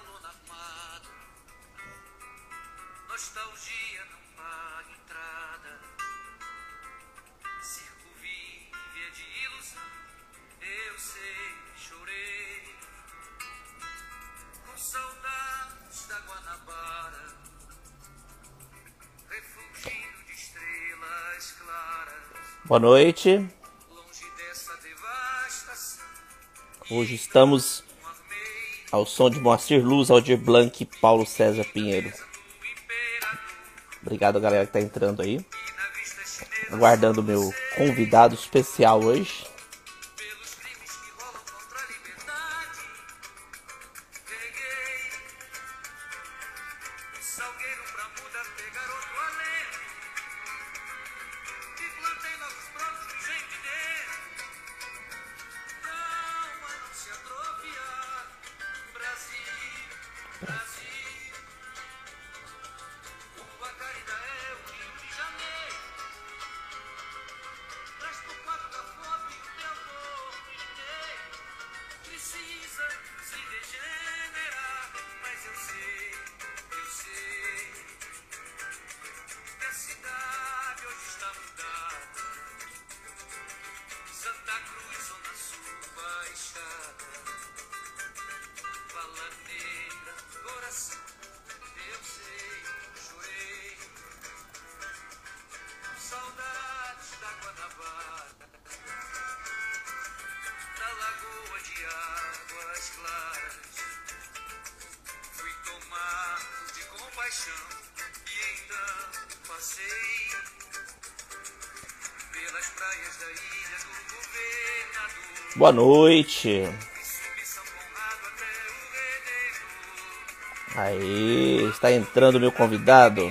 lona armada. Nostalgia não paga entrada. Circo vive é de ilusão. Eu sei, chorei. Com saudades da Guanabara. Refugio de estrelas claras. Boa noite. Longe dessa devastação. Hoje estamos ao som de Moacir Luz, Aldir Blanc e Paulo César Pinheiro. Obrigado, galera, que tá entrando aí. Aguardando o meu convidado especial hoje. Boa noite. Aí, está entrando meu convidado.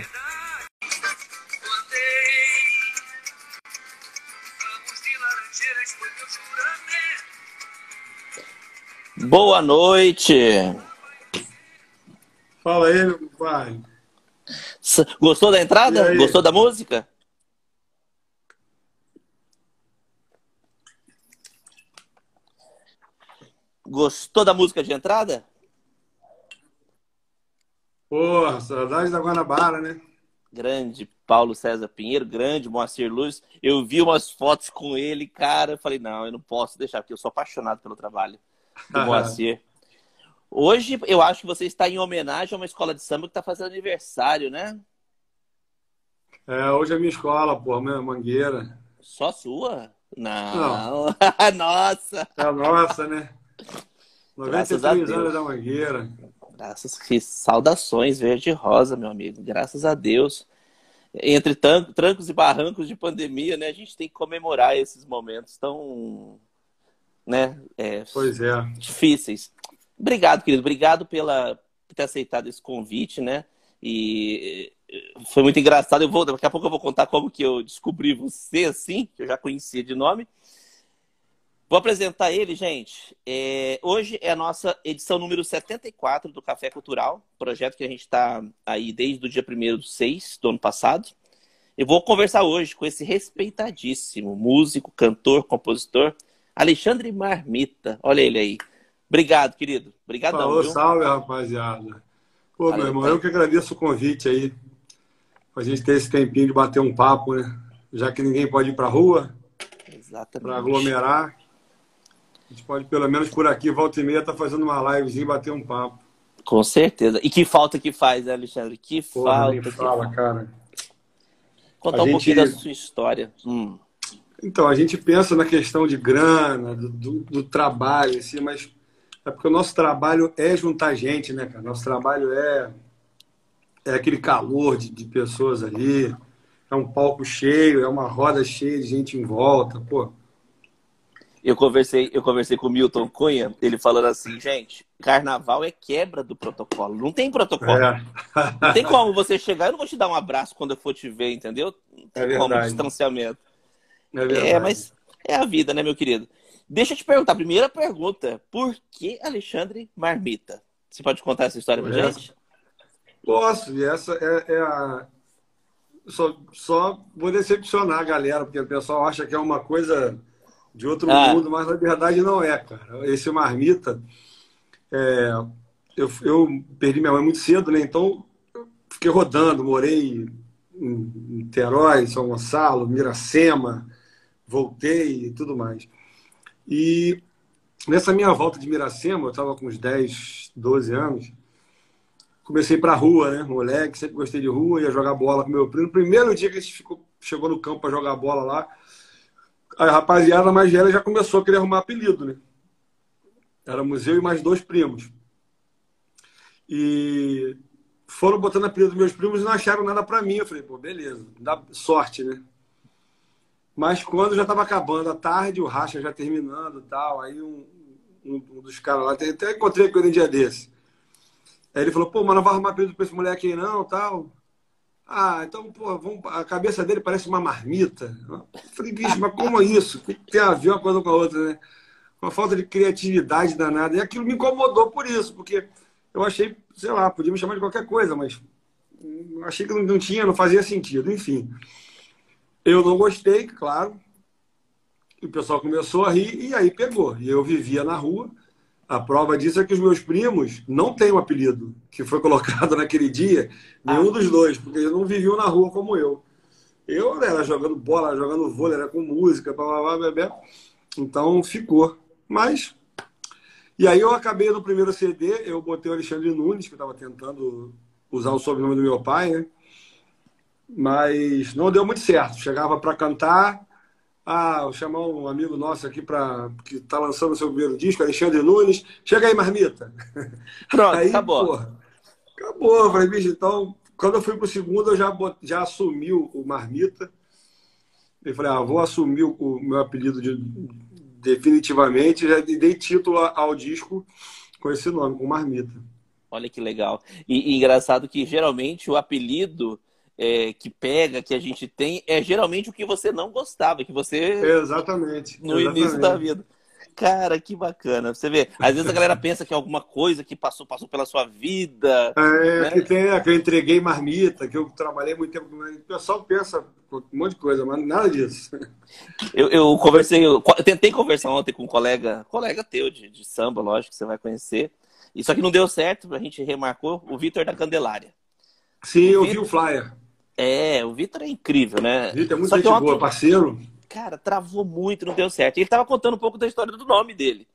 Boa noite. Fala aí, meu pai. Gostou da entrada? Gostou da música? Gostou da música de entrada? Porra, saudade da Guanabara, né? Grande Paulo César Pinheiro, grande Moacir Luz. Eu vi umas fotos com ele, cara. Eu falei, não, eu não posso deixar, porque eu sou apaixonado pelo trabalho do Moacir. Hoje eu acho que você está em homenagem a uma escola de samba que está fazendo aniversário, né? É, hoje é minha escola, porra, minha mangueira. Só sua? Não. Nossa! É a nossa, né? Graças a 93 Deus. da mangueira. Graças que saudações verde e rosa, meu amigo. Graças a Deus. Entre trancos e barrancos de pandemia, né? A gente tem que comemorar esses momentos tão, né? é, Pois é. difíceis. Obrigado, querido. Obrigado pela por ter aceitado esse convite, né? E eh, foi muito engraçado. Eu vou, daqui a pouco eu vou contar como que eu descobri você, assim, que eu já conhecia de nome. Vou apresentar ele, gente. É, hoje é a nossa edição número 74 do Café Cultural, projeto que a gente está aí desde o dia 1 do 6 do ano passado. Eu vou conversar hoje com esse respeitadíssimo músico, cantor, compositor, Alexandre Marmita. Olha ele aí. Obrigado, querido. Obrigadão, Falou, viu? salve, rapaziada. Pô, Valeu, meu irmão, pai. eu que agradeço o convite aí. Pra gente ter esse tempinho de bater um papo, né? Já que ninguém pode ir pra rua, Exatamente. pra aglomerar. A gente pode, pelo menos por aqui, volta e meia, tá fazendo uma livezinha e bater um papo. Com certeza. E que falta que faz, né, Alexandre? Que Porra, nem falta. que fala, cara. Contar A um gente- pouquinho da sua história. Hum. Então, a gente pensa na questão de grana, do, do, do trabalho, assim, mas é porque o nosso trabalho é juntar gente, né, cara? Nosso trabalho é, é aquele calor de, de pessoas ali, é um palco cheio, é uma roda cheia de gente em volta, pô. Eu conversei, eu conversei com o Milton Cunha, ele falando assim, gente, carnaval é quebra do protocolo. Não tem protocolo. É, Não tem como você chegar, eu não vou te dar um abraço quando eu for te ver, entendeu? Não tem É como verdade. distanciamento. é. É, mas é a vida, né, meu querido? Deixa eu te perguntar, primeira pergunta, por que Alexandre Marmita? Você pode contar essa história pra Essa- gente? Posso, e essa é, é a. Só, só vou decepcionar a galera, porque o pessoal acha que é uma coisa de outro Ah. mundo, mas na verdade não é, cara. Esse marmita, é, eu, eu perdi minha mãe muito cedo, né? Então, fiquei rodando, morei em Niterói, São Gonçalo, Miracema, voltei e tudo mais. E nessa minha volta de Miracema, eu estava com uns 10, 12 anos, comecei para rua, né? Moleque, sempre gostei de rua, ia jogar bola com meu primo. Primeiro dia que a gente ficou, chegou no campo para jogar bola lá, a rapaziada mais velha já começou a querer arrumar apelido, né? Éramos eu e mais dois primos. E foram botando apelido dos meus primos e não acharam nada para mim. Eu falei, pô, beleza, dá sorte, né? Mas quando já estava acabando a tarde, o racha já terminando tal, aí um, um, um dos caras lá, até encontrei com ele um dia desse. Aí ele falou, pô, mas não vai arrumar apelido pra esse moleque aí não, tal. Ah, então, pô, vamos... a cabeça dele parece uma marmita. Eu falei, bicho, mas como é isso? Tem a ver uma coisa com a outra, né? Uma falta de criatividade danada. E aquilo me incomodou por isso, porque eu achei, sei lá, podia me chamar de qualquer coisa, mas achei que não tinha, não fazia sentido. Enfim, eu não gostei, claro. O pessoal começou a rir e aí pegou. E eu vivia na rua. A prova disso é que os meus primos não têm um apelido que foi colocado naquele dia, nenhum ah. dos dois, porque eles não viviam na rua como eu. Eu era jogando bola, jogando vôlei, era com música, blá, blá, blá, blá. Então ficou. Mas e aí eu acabei no primeiro CD, eu botei o Alexandre Nunes, que estava tentando usar o sobrenome do meu pai, né? Mas não deu muito certo. Chegava para cantar, ah, vou chamar um amigo nosso aqui para que está lançando o seu primeiro disco, Alexandre Nunes. Chega aí, marmita. Pronto, aí, acabou. Porra, acabou. Eu falei, bicho, então, quando eu fui pro segundo, eu já, já assumi o marmita. Eu falei, ah, vou assumir o meu apelido de definitivamente já dei título ao disco com esse nome, com Marmita. Olha que legal. E, e engraçado que geralmente o apelido é, que pega, que a gente tem, é geralmente o que você não gostava, que você. Exatamente. No exatamente. início da vida. Cara, que bacana. Você vê, às vezes a galera pensa que é alguma coisa que passou, passou pela sua vida. É, né? que, tem, que eu entreguei marmita, que eu trabalhei muito tempo. O pessoal pensa um monte de coisa, mas nada disso. Eu, eu conversei, eu, eu, tentei conversar ontem com um colega, colega teu de, de samba, lógico, que você vai conhecer. Isso aqui não deu certo, a gente remarcou, o Vitor da Candelária. Sim, o eu Victor, vi o flyer. É, o Vitor é incrível, né? Vitor é muito gente boa, parceiro cara, travou muito, não deu certo. Ele tava contando um pouco da história do nome dele.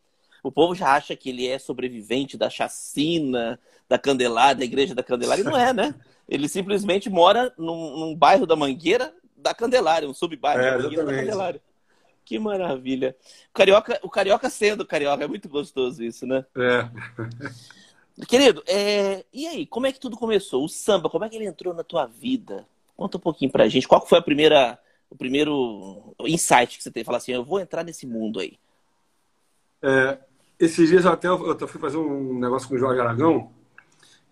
O povo já acha que ele é sobrevivente da chacina, da Candelária, da igreja da Candelária, e não é, né? Ele simplesmente mora num, num bairro da Mangueira da Candelária, um subbairro é, da Mangueira da Candelária. Que maravilha. O carioca, o carioca sendo carioca, é muito gostoso isso, né? É. Querido, é... e aí, como é que tudo começou? O samba, como é que ele entrou na tua vida? Conta um pouquinho pra gente. Qual foi a primeira o primeiro insight que você teve? Falar assim, eu vou entrar nesse mundo aí. É, esses dias até eu, eu fui fazer um negócio com o Jorge Aragão.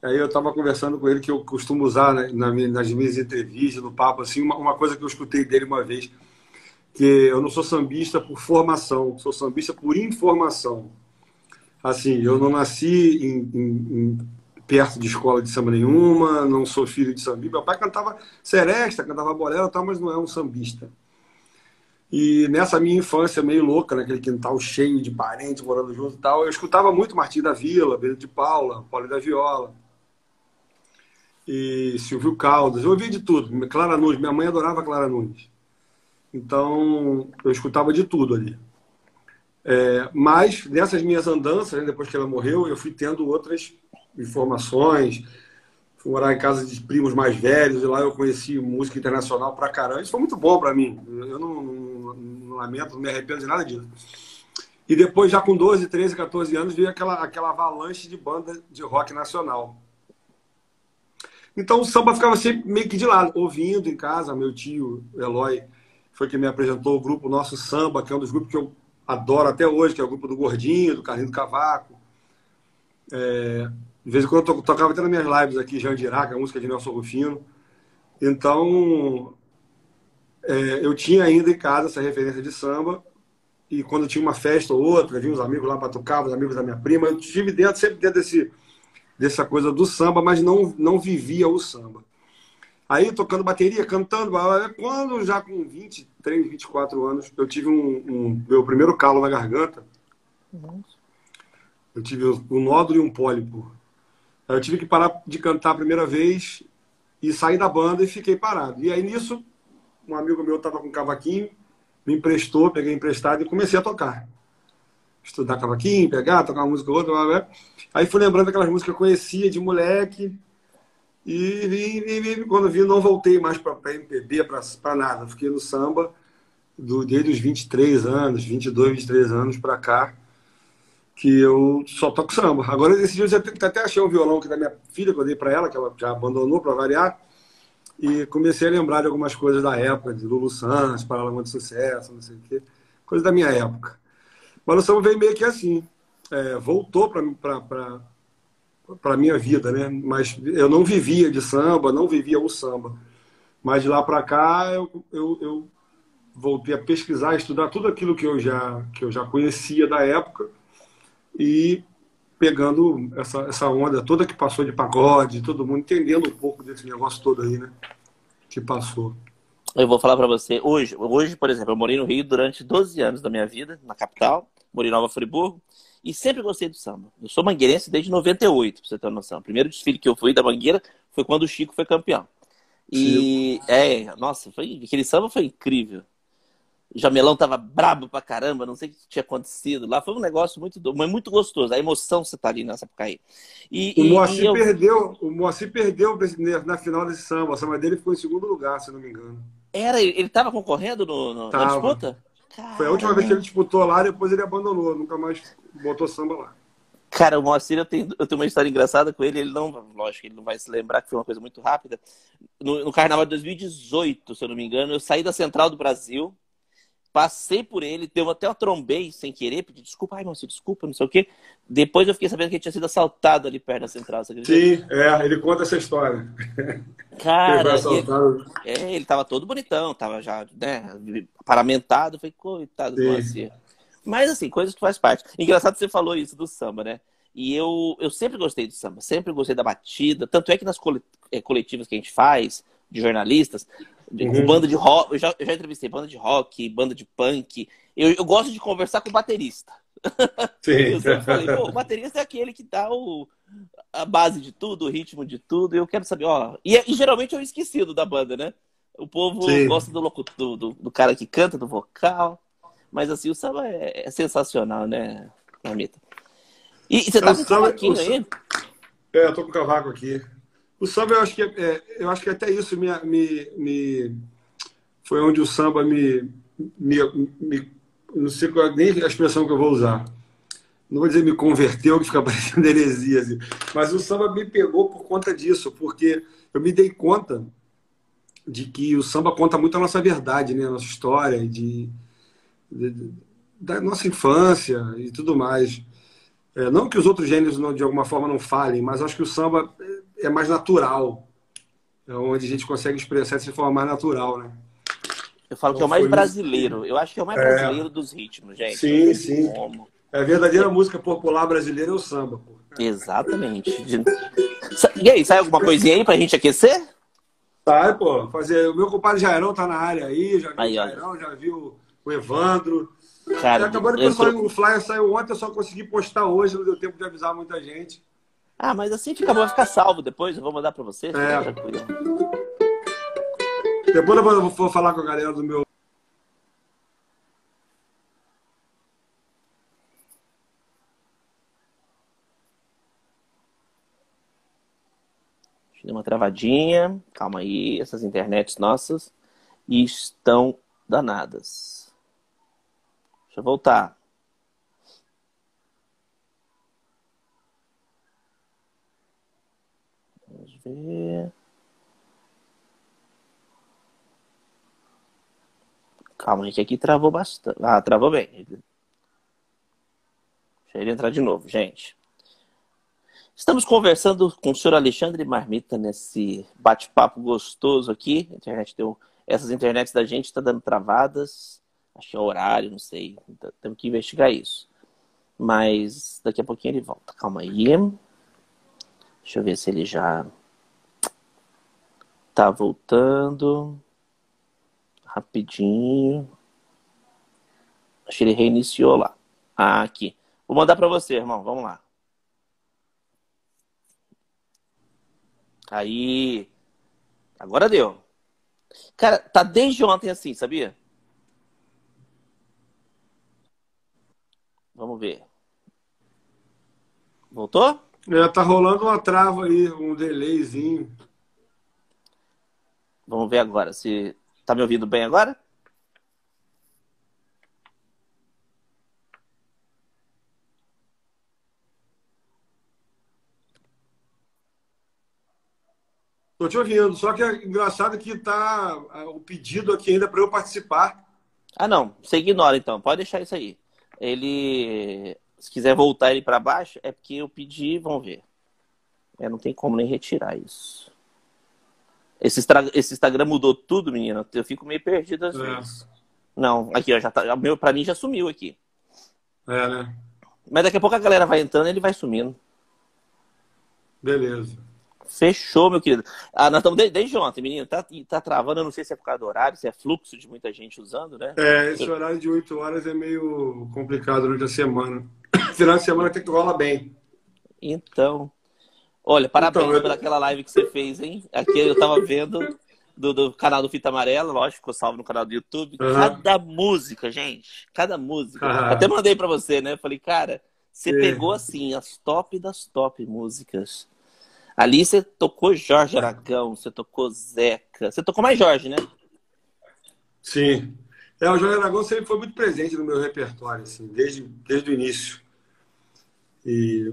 Aí eu estava conversando com ele que eu costumo usar né, nas minhas entrevistas, no papo, assim, uma, uma, coisa que eu escutei dele uma vez, que eu não sou sambista por formação, sou sambista por informação. Assim, eu não nasci em, em, em perto de escola de samba nenhuma, não sou filho de samba. Meu pai cantava seresta, cantava bolela, tal, mas não é um sambista. E nessa minha infância meio louca, naquele quintal cheio de parentes morando junto e tal, eu escutava muito Martim da Vila, Pedro de Paula, Paulo da Viola, e Silvio Caldas. Eu ouvia de tudo. Clara Nunes, minha mãe adorava Clara Nunes. Então, eu escutava de tudo ali. É, mas nessas minhas andanças, né, depois que ela morreu, eu fui tendo outras informações. Fui morar em casa de primos mais velhos e lá eu conheci música internacional pra caramba. Isso foi muito bom para mim. Eu não, não, não, lamento, não me arrependo de nada disso. E depois, já com 12, 13, 14 anos, veio aquela, aquela avalanche de banda de rock nacional. Então o samba ficava sempre meio que de lado, ouvindo em casa. Meu tio, Eloy, foi quem me apresentou o grupo Nosso Samba, que é um dos grupos que eu adoro até hoje, que é o grupo do Gordinho, do Carlinho do Cavaco. É, de vez em quando eu tocava até nas minhas lives aqui, Jandirá, que é a música de Nelson Rufino. Então, é, eu tinha ainda em casa essa referência de samba. E quando tinha uma festa ou outra, vinha uns amigos lá para tocar, os amigos da minha prima, eu tive dentro, sempre dentro desse, dessa coisa do samba, mas não, não vivia o samba. Aí, tocando bateria, cantando, quando já com 23, 24 anos, eu tive um, um meu primeiro calo na garganta. Eu tive um nódulo e um pólipo. Aí eu tive que parar de cantar a primeira vez e sair da banda e fiquei parado. E aí nisso, um amigo meu estava com um cavaquinho, me emprestou, peguei emprestado e comecei a tocar. Estudar cavaquinho, pegar, tocar uma música ou outra. Blá, blá. Aí fui lembrando aquelas músicas que eu conhecia de moleque. E, e, e quando vi, não voltei mais para MPB, para nada. Fiquei no samba do, desde os 23 anos, 22, 23 anos para cá, que eu só toco samba. Agora, esses dias eu até achei um violão que da minha filha, que eu dei para ela, que ela já abandonou para variar, e comecei a lembrar de algumas coisas da época, de Lulu Santos, Paralamas de Sucesso, não sei o quê, coisa da minha época. Mas o samba veio meio que assim, é, voltou para para minha vida, né? Mas eu não vivia de samba, não vivia o samba. Mas de lá para cá eu, eu, eu, voltei a pesquisar, estudar tudo aquilo que eu já que eu já conhecia da época e pegando essa, essa onda toda que passou de pagode, todo mundo entendendo um pouco desse negócio todo aí, né? Que passou. Eu vou falar para você, hoje, hoje, por exemplo, eu morei no Rio durante 12 anos da minha vida, na capital, morei em Nova Friburgo, e sempre gostei do samba. Eu sou mangueirense desde 98, pra você ter uma noção. O primeiro desfile que eu fui da Mangueira foi quando o Chico foi campeão. E, é, nossa, foi, aquele samba foi incrível. O Jamelão tava brabo pra caramba, não sei o que tinha acontecido lá. Foi um negócio muito, mas muito gostoso. A emoção você tá ali nessa época aí. E, o, Moacir eu... perdeu, o Moacir perdeu na final desse samba. O samba dele ficou em segundo lugar, se não me engano. Era, ele tava concorrendo no, no na disputa? Foi a última vez que ele disputou lá, depois ele abandonou, nunca mais botou samba lá. Cara, o Moacir, eu tenho, eu tenho uma história engraçada com ele. Ele não, lógico, ele não vai se lembrar que foi uma coisa muito rápida. No, no carnaval de 2018, se eu não me engano, eu saí da Central do Brasil, Passei por ele, deu até uma trombei sem querer, pedi desculpa, ai, moço, desculpa, não sei o quê. Depois eu fiquei sabendo que ele tinha sido assaltado ali perto da central. Sim, é, ele conta essa história. Cara, ele, é, ele tava todo bonitão, tava já, né, paramentado, foi coitado Sim. do Moacir. Mas assim, coisas que faz parte. Engraçado que você falou isso do samba, né? E eu, eu sempre gostei do samba, sempre gostei da batida. Tanto é que nas é, coletivas que a gente faz, de jornalistas, Uhum. Banda de rock, eu já, eu já entrevistei banda de rock, banda de punk. Eu, eu gosto de conversar com o baterista. Sim. eu sempre falei, pô, o baterista é aquele que dá o, a base de tudo, o ritmo de tudo. E eu quero saber, ó. E, e geralmente eu esquecido da banda, né? O povo Sim. gosta do, do, do, do, cara que canta, do vocal. Mas assim, o samba é, é sensacional, né, Mamita? E, e você tá com o cavaquinho aí? É, eu tô com o cavaco aqui. O samba, eu acho que, é, é, eu acho que até isso me, me, me, foi onde o samba me, me, me não sei qual, nem a expressão que eu vou usar. Não vou dizer me converteu, que fica parecendo heresia, assim. mas o samba me pegou por conta disso, porque eu me dei conta de que o samba conta muito a nossa verdade, né? a nossa história, de, de da nossa infância e tudo mais. É, não que os outros gêneros não, de alguma forma não falem, mas acho que o samba é mais natural. É onde a gente consegue expressar de forma mais natural, né? Eu falo então, que é o mais brasileiro. Eu acho que é o mais é... brasileiro dos ritmos, gente. Sim, sim. Como. É a verdadeira música popular brasileira é o samba, pô. Exatamente. E aí, sai alguma coisinha aí pra gente aquecer? Sai, pô. Fazer... O meu compadre Jairão tá na área aí, já viu aí, o Jairão, já viu o Evandro. Cara, acabou de pensar entrou... o flyer saiu ontem, eu só consegui postar hoje, não deu tempo de avisar muita gente. Ah, mas assim fica bom, vai ficar salvo depois, eu vou mandar pra você. É. Depois eu vou, vou falar com a galera do meu. Deixa eu dar uma travadinha. Calma aí, essas internets nossas estão danadas. Deixa eu voltar. Ver. Calma que aqui travou bastante. Ah, travou bem. Deixa ele entrar de novo, gente. Estamos conversando com o senhor Alexandre Marmita nesse bate-papo gostoso aqui. A internet deu... Essas internets da gente está dando travadas. Acho que é horário, não sei. Temos que investigar isso. Mas daqui a pouquinho ele volta. Calma aí. Deixa eu ver se ele já Tá voltando. Rapidinho. Acho que ele reiniciou lá. Ah, aqui. Vou mandar para você, irmão. Vamos lá. Aí. Agora deu. Cara, tá desde ontem assim, sabia? Vamos ver. Voltou? É, tá rolando uma trava aí, um delayzinho. Vamos ver agora se. Tá me ouvindo bem agora? Tô te ouvindo, só que é engraçado que tá o pedido aqui ainda para eu participar. Ah, não. Você ignora então. Pode deixar isso aí. Ele. Se quiser voltar ele para baixo, é porque eu pedi, vamos ver. É, não tem como nem retirar isso. Esse, esse Instagram mudou tudo, menina. Eu fico meio perdido às é. vezes. Não, aqui, ó, já tá. Meu, pra mim já sumiu aqui. É, né? Mas daqui a pouco a galera vai entrando e ele vai sumindo. Beleza. Fechou, meu querido. Ah, nós estamos desde, desde ontem, menino. Tá, tá travando, eu não sei se é por causa do horário, se é fluxo de muita gente usando, né? É, esse horário de 8 horas é meio complicado durante a semana. Final de semana tem que rola bem. Então. Olha, parabéns então, eu... pelaquela live que você fez, hein? Aqui eu tava vendo do, do canal do Fita Amarela, lógico, ficou salvo no canal do YouTube. Uhum. Cada música, gente. Cada música. Uhum. Até mandei para você, né? Falei, cara, você pegou assim as top das top músicas Ali você tocou Jorge Aragão, você tocou Zeca. Você tocou mais Jorge, né? Sim. É, o Jorge Aragão sempre foi muito presente no meu repertório, assim, desde, desde o início. E,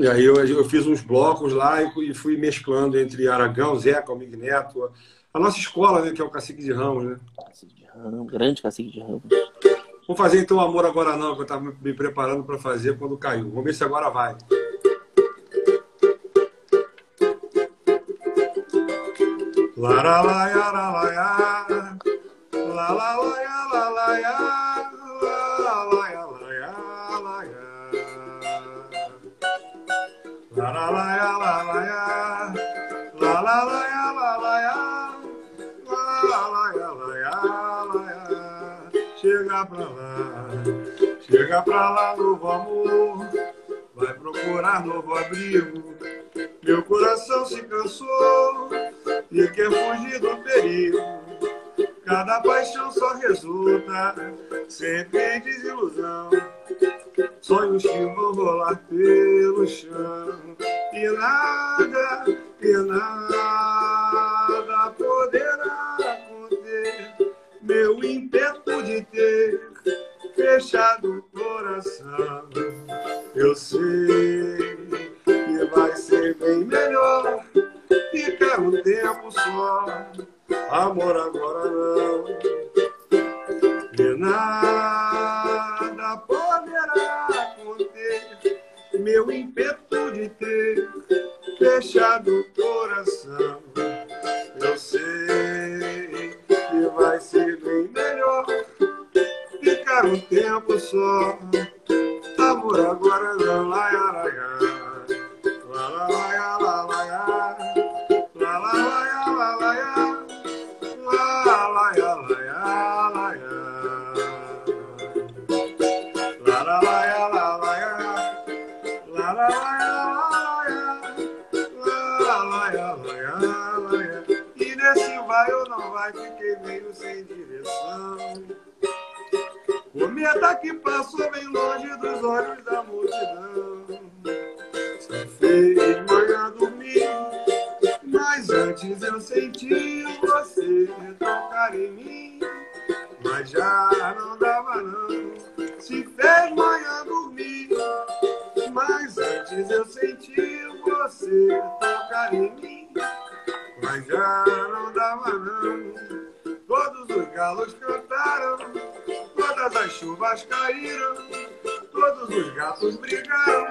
e aí eu, eu fiz uns blocos lá e, e fui mesclando entre Aragão, Zeca, Almig Neto. A nossa escola, né, que é o Cacique de Ramos, né? Cacique de Ramos, grande Cacique de Ramos. Vamos fazer então Amor Agora Não, que eu estava me preparando para fazer quando caiu. Vamos ver se agora vai. La la la la la ya la la ya la la la ya la la ya la la ya la ya la ya chega pra lá. Chega pra lá novo amor. Vai procurar novo abrigo. Meu coração se cansou e quer fugir do perigo. Cada paixão só resulta sempre em desilusão. Sonhos que vão rolar pelo chão e nada, e nada poderá conter meu ímpeto de ter fechado o coração. Eu sei que vai ser bem melhor ficar um tempo só. Amor agora não. E nada meu ímpeto de ter fechado o coração. Eu sei que vai ser bem melhor ficar um tempo só. Amor agora não, lá, lá, lá. E vai, fiquei meio sem direção. O medo que passou bem longe dos olhos da multidão. Fez manhã dormir, mas antes eu senti você tocar em mim. Mas já não dava não, se fez manhã dormir. Mas antes eu senti você tocar em mim. Galos cantaram, todas as chuvas caíram, todos os gatos brigaram,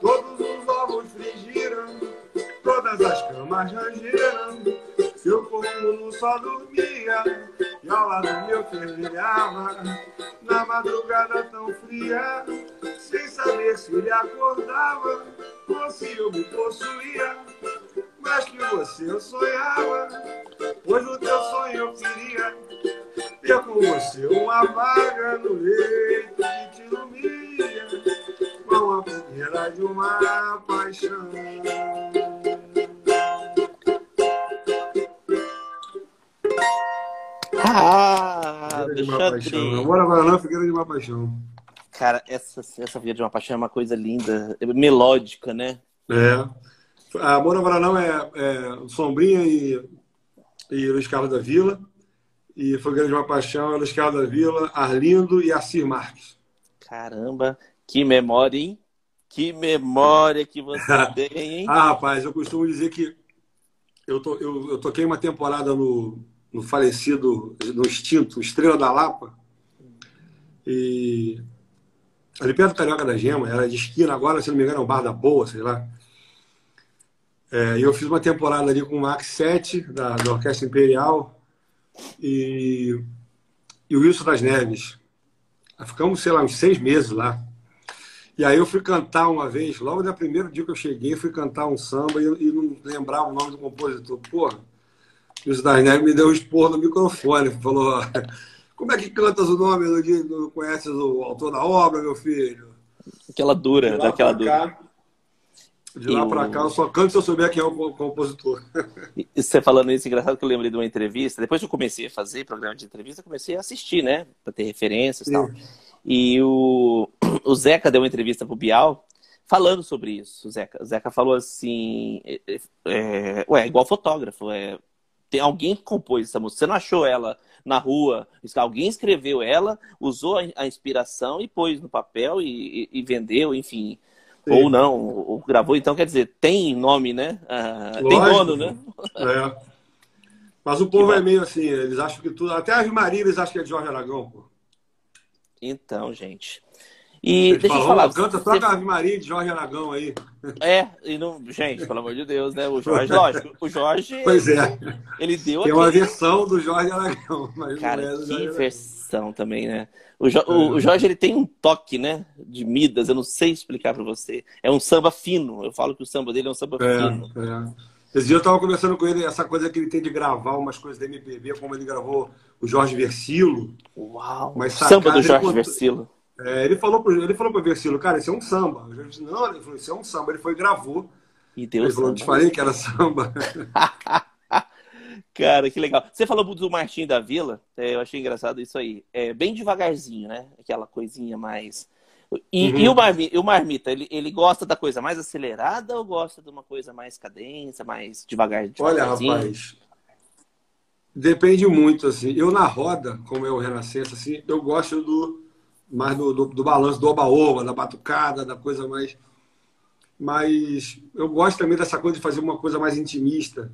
todos os ovos frigiram, todas as camas rangeram. Seu corpo só dormia e ao lado meu fervilhava na madrugada tão fria, sem saber se ele acordava ou se eu me possuía mas que você eu sonhava. Hoje o teu sonho eu queria ter com você uma vaga no leito que te ilumina com a fogueira de uma paixão. Ah, de uma paixão. Agora vai lá, né? Figueira de uma paixão. Cara, essa, essa Figueira de uma paixão é uma coisa linda, melódica, né? É. Amor agora não é, é Sombrinha e, e Luiz Carlos da Vila. E Fogueira de uma Paixão é Luiz Carlos da Vila, Arlindo e Assir Marques. Caramba, que memória, hein? Que memória que você tem, hein? Ah, rapaz, eu costumo dizer que eu, to, eu, eu toquei uma temporada no, no falecido, no extinto Estrela da Lapa. E ali perto do Carioca da Gema, era de esquina agora, se não me engano, é o Bar da Boa, sei lá. É, eu fiz uma temporada ali com o Max 7, da, da Orquestra Imperial, e, e o Wilson das Neves. Ficamos, sei lá, uns seis meses lá. E aí eu fui cantar uma vez, logo no primeiro dia que eu cheguei, fui cantar um samba e, e não lembrava o nome do compositor. Porra, o Wilson das Neves me deu um esporro no microfone, falou, como é que cantas o nome, não, não conheces o autor da obra, meu filho? Aquela dura, daquela dura. Cá, de lá para cá, eu só canto se eu souber quem é o compositor. E você falando isso, engraçado que eu lembrei de uma entrevista. Depois que eu comecei a fazer programa de entrevista, comecei a assistir, né? Para ter referências e tal. E o, o Zeca deu uma entrevista pro Bial falando sobre isso. O Zeca, o Zeca falou assim: é, é, ué, igual fotógrafo, é, tem alguém que compôs essa música. Você não achou ela na rua, alguém escreveu ela, usou a inspiração e pôs no papel e, e, e vendeu, enfim. Sim. Ou não, ou gravou, então quer dizer, tem nome, né? Ah, tem dono, né? É. Mas o povo é meio assim, eles acham que tudo. Até as Maria eles acham que é de Jorge Aragão, pô. Então, gente. E Eles deixa eu te falam, falar. Canta, você- toca a Ave Maria de Jorge Aragão aí. É, e não. Gente, pelo amor de Deus, né? O Jorge, lógico, o Jorge. Pois é. Ele deu Tem uma aquele. versão do Jorge Aragão, mas Cara, não é que Jorge Aragão. versão também, né? O, Jo- o- o Jorge ele tem um toque, né? De Midas, eu não sei explicar pra você. É um samba fino. Eu falo que o samba dele é um samba fino. É, é. Esse dia eu estava conversando com ele, essa coisa que ele tem de gravar umas coisas da MPB, como ele gravou o Jorge Versilo. Uau! Mas samba do ele Jorge contou- Versilo. É, ele falou pro ele falou pro Versilo, cara, isso é um samba. Eu disse, não, ele falou, isso é um samba. Ele foi e gravou. E Ele Deus falou, eu te falei que era samba. Cara, que legal. Você falou do Martim da Vila, é, eu achei engraçado isso aí. É bem devagarzinho, né? Aquela coisinha mais. E, Uhum. e o, Marmi- e o Marmita, ele, ele gosta da coisa mais acelerada ou gosta de uma coisa mais cadência, mais devagar, Olha, devagarzinho? rapaz, depende muito, assim. Eu na roda, como é o Renascença, assim, eu gosto do mais do, do, do balanço, do oba-oba, da batucada, da coisa mais... Mas eu gosto também dessa coisa de fazer uma coisa mais intimista.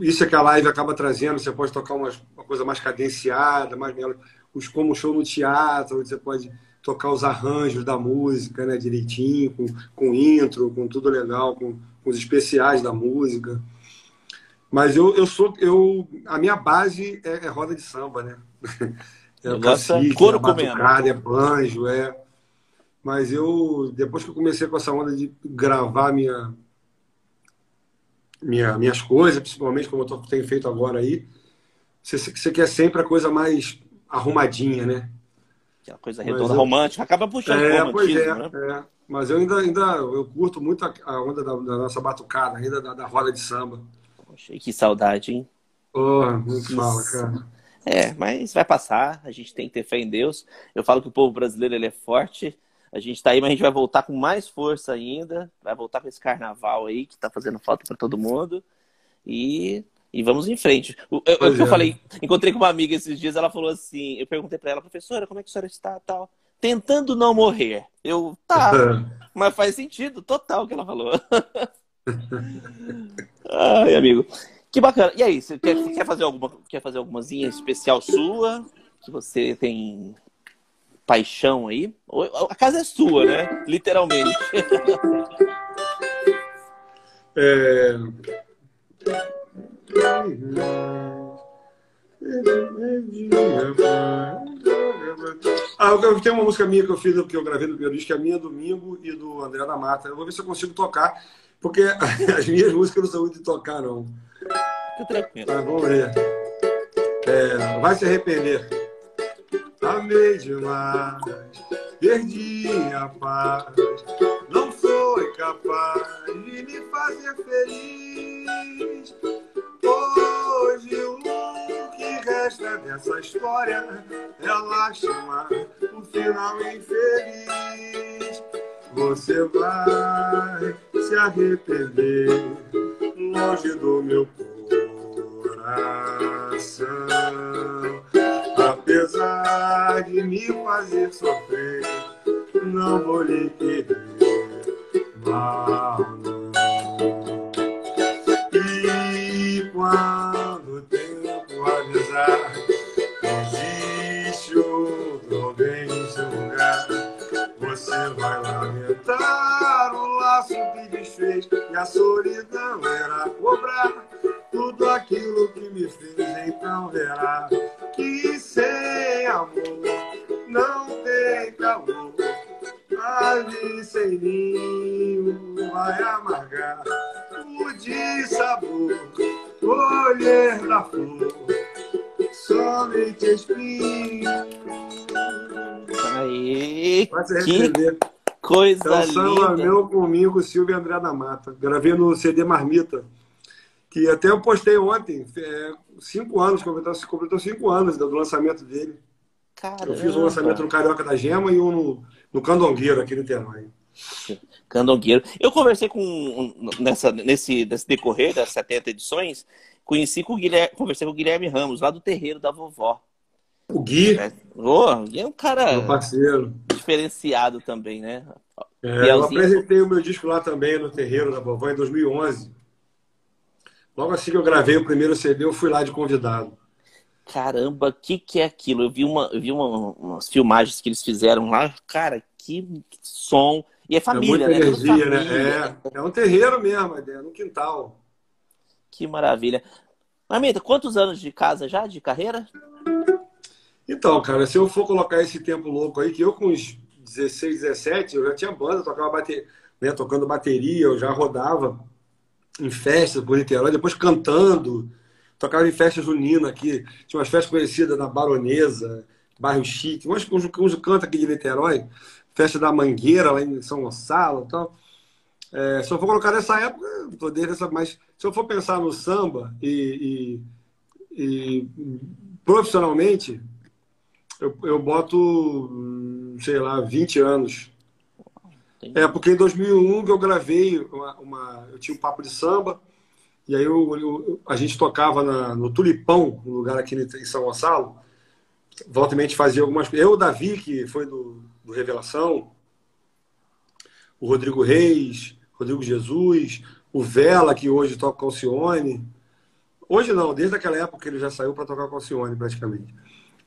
Isso é que a live acaba trazendo. Você pode tocar umas- uma coisa mais cadenciada, mais os como um show no teatro, onde você pode tocar os arranjos da música, né, direitinho, com, com intro, com tudo legal, com, com os especiais da música. Mas eu, eu sou eu a minha base é, é roda de samba, né? É o Negócio é couro é comendo. batucada, é banjo, é. Mas eu depois que eu comecei com essa onda de gravar minha minha, minhas coisas, principalmente como eu tô, tenho feito agora aí, você, você quer sempre a coisa mais arrumadinha, né? Aquela coisa redonda, eu- romântica. Acaba puxando É, pro pois romantismo, é, né? é. Mas eu ainda, ainda eu curto muito a, a onda da, da nossa batucada, ainda da, da roda de samba. Poxa, que saudade, hein? Porra, muito Isso. fala, cara. É, mas vai passar, a gente tem que ter fé em Deus. Eu falo que o povo brasileiro ele é forte. A gente tá aí, mas a gente vai voltar com mais força ainda. Vai voltar com esse carnaval aí que tá fazendo falta para todo mundo. E, e vamos em frente. O, eu, Pois eu é. falei, encontrei com uma amiga esses dias, ela falou assim, eu perguntei para ela, professora, como é que a senhora está, tal? Tentando não morrer. Eu, tá, mas faz sentido, total o que ela falou. Ai, amigo. Que bacana. E aí, você quer, quer fazer alguma quer fazer algumazinha especial sua? Que você tem paixão aí? A casa é sua, né? Literalmente. É... Ah, eu tenho uma música minha que eu fiz, que eu gravei no meu que é a minha Domingo e do André da Mata. Eu vou ver se eu consigo tocar, porque as minhas músicas não são muito de tocar, não. Fica tranquilo. Mas vamos ver. É, vai se arrepender. Amei demais, perdi a paz, não foi capaz de me fazer feliz. Hoje o que resta essa história é lástima, um final infeliz. Você vai se arrepender longe do meu coração. Apesar de me fazer sofrer, não vou lhe querer mal, não. E a solidão irá cobrar tudo aquilo que me fez. Então verá que sem amor não tem calor. Ali sem ninho vai amargar o de sabor, colher da flor, somente espinho. Aí, que. Coisa É samba linda. meu comigo, Silvio André da Mata. Gravei no CD Marmita. Que até eu postei ontem, é, cinco anos, completou, completou cinco anos do lançamento dele. Eu fiz um lançamento no Carioca da Gema e um no, no Candongueiro, aqui no Niterói. Candongueiro. Eu conversei com nessa, nesse, nesse decorrer das 70 edições, conheci com o Guilherme, conversei com o Guilherme Ramos, lá do terreiro da vovó. O Gui, né? Ô, e é um cara meu parceiro. diferenciado também, né? É, eu apresentei o meu disco lá também no terreiro da vovó em 2011. Logo assim que eu gravei o primeiro CD, eu fui lá de convidado. Caramba, o que, que é aquilo? Eu vi, uma, eu vi uma- umas filmagens que eles fizeram lá, cara, que som. E é família, é né? muita Tudo energia, família. né? É, é um terreiro mesmo, é no quintal. Que maravilha. Mamita, quantos anos de casa já, de carreira? Então, cara, se eu for colocar esse tempo louco aí, que eu com uns 16, 17, eu já tinha banda, tocava bateria, né, tocando bateria, eu já rodava em festas por Niterói, depois cantando, tocava em festa junina aqui, tinha umas festas conhecidas na Baronesa, Bairro Chique, uns, uns, uns cantos aqui de Niterói, festa da Mangueira lá em São Gonçalo e tal. É, se eu for colocar nessa época, eu tô desde essa, mas se eu for pensar no samba e, e- e profissionalmente, eu, eu boto, hum, sei lá, 20 anos. É, porque em 2001 que eu gravei uma, uma- Eu tinha um papo de samba, e aí eu, eu- a gente tocava na- no Tulipão, um lugar aqui em São Gonçalo. Volta e meia a gente fazia algumas coisas. Eu, o Davi, que foi do, do Revelação, o Rodrigo Reis, Rodrigo Jesus, o Vela, que hoje toca com o Alcione. Hoje não, desde aquela época ele já saiu para tocar com o Alcione, praticamente.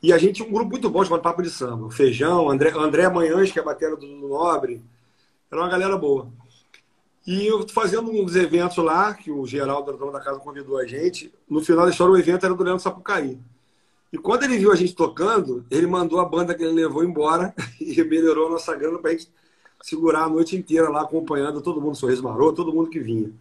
E a gente um grupo muito bom chamado Papo de Samba. O Feijão, André, André Manhães, que é a batera do Nobre. Era uma galera boa. E eu fazendo uns eventos lá, que o Geraldo, dono da casa, convidou a gente. No final da história, o evento era do Leandro Sapucaí. E quando ele viu a gente tocando, ele mandou a banda que ele levou embora e melhorou a nossa grana pra gente segurar a noite inteira lá, acompanhando todo mundo, Sorriso Maroto, todo mundo que vinha.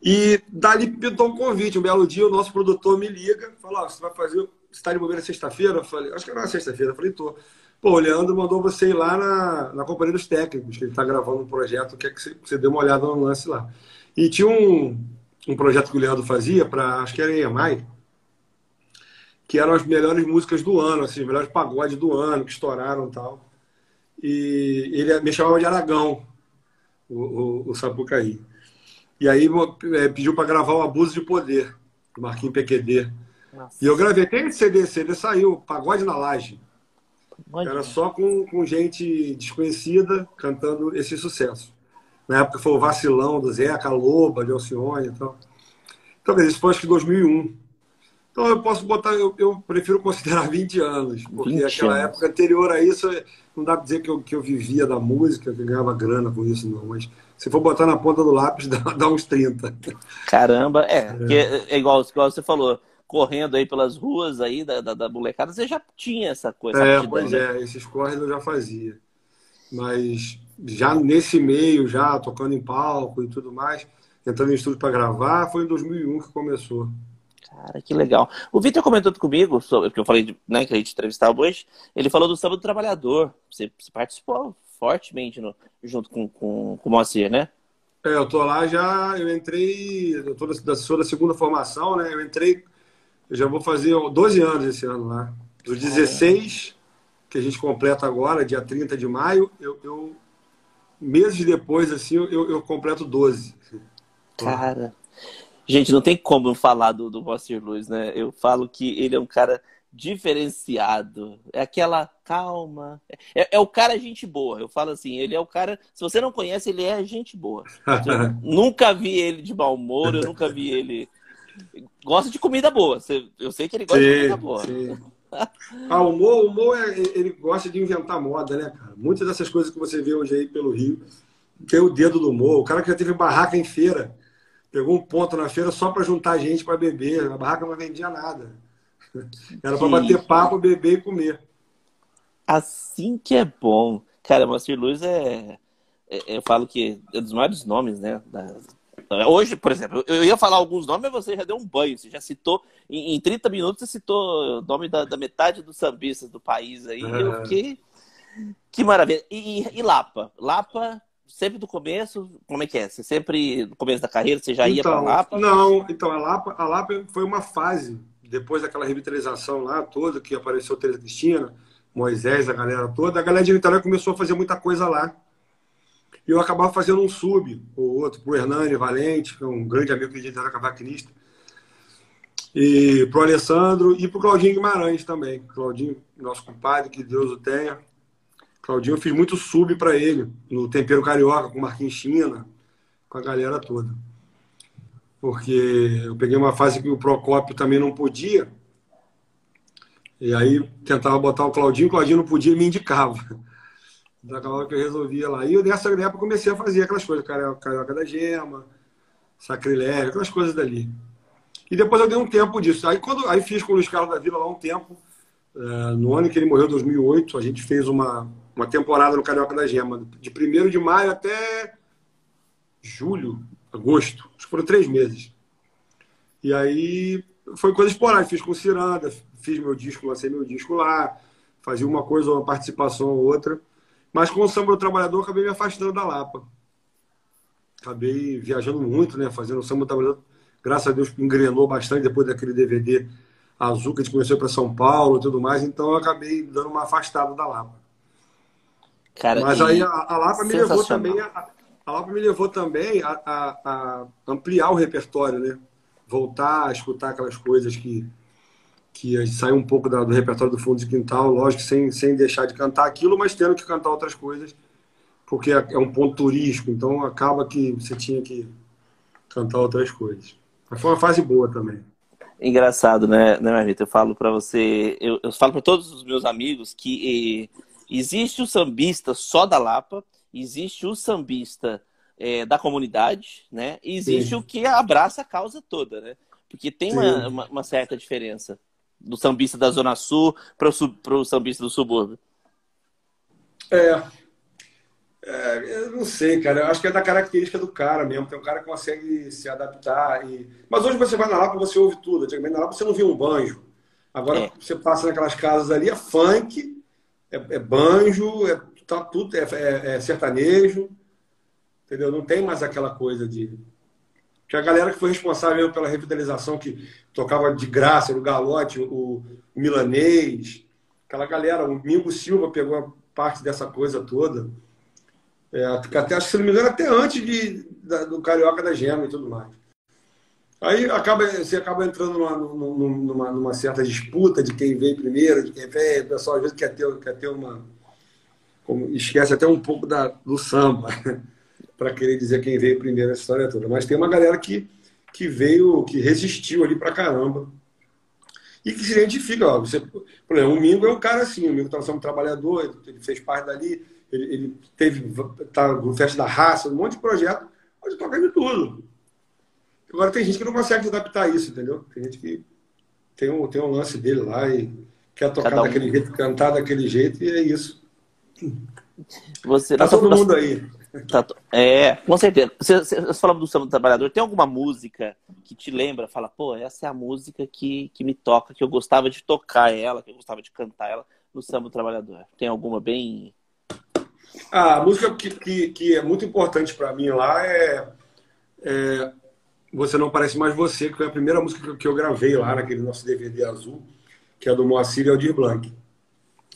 E dali pintou um convite. Um belo dia, o nosso produtor me liga, fala: "Ó, você vai fazer. Você está de bobeira sexta-feira? Eu falei: Acho que era na sexta-feira. Eu falei: Tô. Pô, o Leandro mandou você ir lá na, na Companhia dos Técnicos, que ele está gravando um projeto, quer que você, você dê uma olhada no lance lá. E tinha um, um projeto que o Leandro fazia, para acho que era EMI, que eram as melhores músicas do ano, assim, os melhores pagodes do ano, que estouraram e tal. E ele me chamava de Aragão, o, o, o Sapucaí. E aí é, pediu para gravar o Abuso de Poder, do Marquinhos PQD. Nossa. E eu gravei, tem esse CD, CD saiu, Pagode na Laje. Olha. Era só com, com gente desconhecida cantando esse sucesso. Na época foi o Vacilão do Zeca, Loba, de Alcione e tal. Então, dizer, isso foi acho que 2001. Então eu posso botar, eu, eu prefiro considerar 20 anos, porque 20 aquela anos. época anterior a isso, não dá para dizer que eu, que eu vivia da música, que eu ganhava grana com isso, não. Mas se for botar na ponta do lápis, dá, dá uns 30. Caramba, é, porque é igual, igual você falou, correndo aí pelas ruas aí da, da, da molecada, você já tinha essa coisa. É, pois né? é, esses corres eu já fazia. Mas já nesse meio, já tocando em palco e tudo mais, entrando em estúdio para gravar, foi em 2001 que começou. Cara, que legal. O Vitor comentou comigo, sobre, que eu falei, de- né, que a gente entrevistava hoje, ele falou do Samba do Trabalhador. Você, você participou fortemente no- junto com, com, com o Moacir, né? É, eu tô lá já, eu entrei, eu tô da, sou da segunda formação, né? Eu entrei Eu já vou fazer 12 anos esse ano lá. Dos 16, que a gente completa agora, dia 30 de maio, eu, eu meses depois, assim, eu, eu completo 12. Cara. Gente, não tem como falar do, do Moacir Luz, né? Eu falo que ele é um cara diferenciado. É aquela calma. É, é, o cara gente boa. Eu falo assim, ele é o cara. Se você não conhece, ele é gente boa. Eu nunca vi ele de mau humor, eu nunca vi ele. Gosta de comida boa. Eu sei que ele gosta sim, de comida boa. Sim. Ah, o humor, o humor é, ele gosta de inventar moda, né, cara? Muitas dessas coisas que você vê hoje aí pelo Rio tem o dedo do humor. O cara que já teve barraca em feira, pegou um ponto na feira só para juntar gente para beber. A barraca não vendia nada. Era para bater papo, beber e comer. Assim que é bom. Cara, Moacir Luz é, é, Eu falo que é dos maiores nomes, né? Da... Hoje, por exemplo, eu ia falar alguns nomes, mas você já deu um banho. Você já citou, em, em 30 minutos, você citou o nome da, da metade dos sambistas do país aí. É. Eu fiquei. Que maravilha. E, e, e Lapa? Lapa sempre do começo? Como é que é? Você sempre, no começo da carreira, você já ia então, para Lapa? Não, então a Lapa, a Lapa foi uma fase depois daquela revitalização lá toda, que apareceu Teresa Cristina, Moisés, a galera toda, a galera de Niterói começou a fazer muita coisa lá. E eu acabava fazendo um sub, ou outro, pro Hernani Valente, que é um grande amigo de Niterói, cavaquinista. E pro Alessandro e pro Claudinho Guimarães também. Claudinho, nosso compadre, que Deus o tenha. Claudinho, eu fiz muito sub para ele, no Tempero Carioca, com Marquinhos China, com a galera toda porque eu peguei uma fase que o Procópio também não podia. E aí tentava botar o Claudinho, o Claudinho não podia me indicava. Da hora que eu resolvia lá. E eu, nessa época, comecei a fazer aquelas coisas, carioca da gema, sacrilégio, aquelas coisas dali. E depois eu dei um tempo disso. Aí, quando, aí fiz com o Luiz Carlos da Vila lá um tempo. É, no ano que ele morreu, 2008, a gente fez uma, uma temporada no Carioca da Gema. De 1 de maio até julho, agosto. Acho que foram três meses. E aí foi coisa esporádica. Fiz com Ciranda, fiz meu disco, lancei meu disco lá, fazia uma coisa, uma participação ou outra. Mas com o Samba do Trabalhador, acabei me afastando da Lapa. Acabei viajando muito, né? Fazendo o Samba do Trabalhador. Graças a Deus engrenou bastante depois daquele DVD azul que a gente conheceu para São Paulo e tudo mais. Então eu acabei dando uma afastada da Lapa. Cara, Mas aí a, a Lapa me levou também a, a Lapa me levou também a, a, a, ampliar o repertório, né? Voltar a escutar aquelas coisas que, que saiu um pouco da, do repertório do fundo de quintal, lógico, sem, sem deixar de cantar aquilo, mas tendo que cantar outras coisas, porque é, é um ponto turístico, então acaba que você tinha que cantar outras coisas. Mas foi uma fase boa também. Engraçado, né, né Marita? Eu falo para você, eu, eu falo para todos os meus amigos que eh, existe o sambista só da Lapa existe o sambista é, da comunidade, né? E existe Sim. o que abraça a causa toda, né? Porque tem uma, uma, uma, certa diferença do sambista da Zona Sul para o sambista do subúrbio. É. é. Eu não sei, cara. Eu acho que é da característica do cara mesmo. Tem um cara que consegue se adaptar. E... Mas hoje você vai na Lapa, você ouve tudo. Antigamente na Lapa você não via um banjo. Agora é. você passa naquelas casas ali, é funk, é, é banjo, é tá tudo é, é, é, sertanejo, entendeu? Não tem mais aquela coisa de que a galera que foi responsável pela revitalização que tocava de graça no galote, o, o milanês, aquela galera, o Mingo Silva pegou a parte dessa coisa toda. É, até, acho que se não me engano, até antes de, da, do Carioca da Gema e tudo mais. Aí acaba, você acaba entrando numa, numa, numa, certa disputa de quem veio primeiro, de quem veio. O pessoal às vezes quer ter, quer ter uma, como, esquece até um pouco da, do samba, para querer dizer quem veio primeiro nessa história toda. Mas tem uma galera que, que veio, que resistiu ali para caramba. E que se identifica, ó, você, por exemplo, o Mingo é um cara assim, o Mingo estava sendo um trabalhador, ele fez parte dali, ele, ele teve, tá no Festa da Raça, um monte de projeto, pode tocar de tudo. Agora tem gente que não consegue adaptar isso, entendeu? Tem gente que tem um, tem um lance dele lá e quer tocar um... daquele jeito, cantar daquele jeito, e é isso. Você, tá todo mundo aí. Tá, é, com certeza. Você, você do Samba do Trabalhador, tem alguma música que te lembra? Fala, pô, essa é a música que, que me toca, que eu gostava de tocar ela, que eu gostava de cantar ela no Samba do Trabalhador. Tem alguma bem. A música que, que, que é muito importante para mim lá é, é Você Não Parece Mais Você, que foi a primeira música que eu gravei lá naquele nosso DVD azul, que é do Moacir e Aldir Blanc.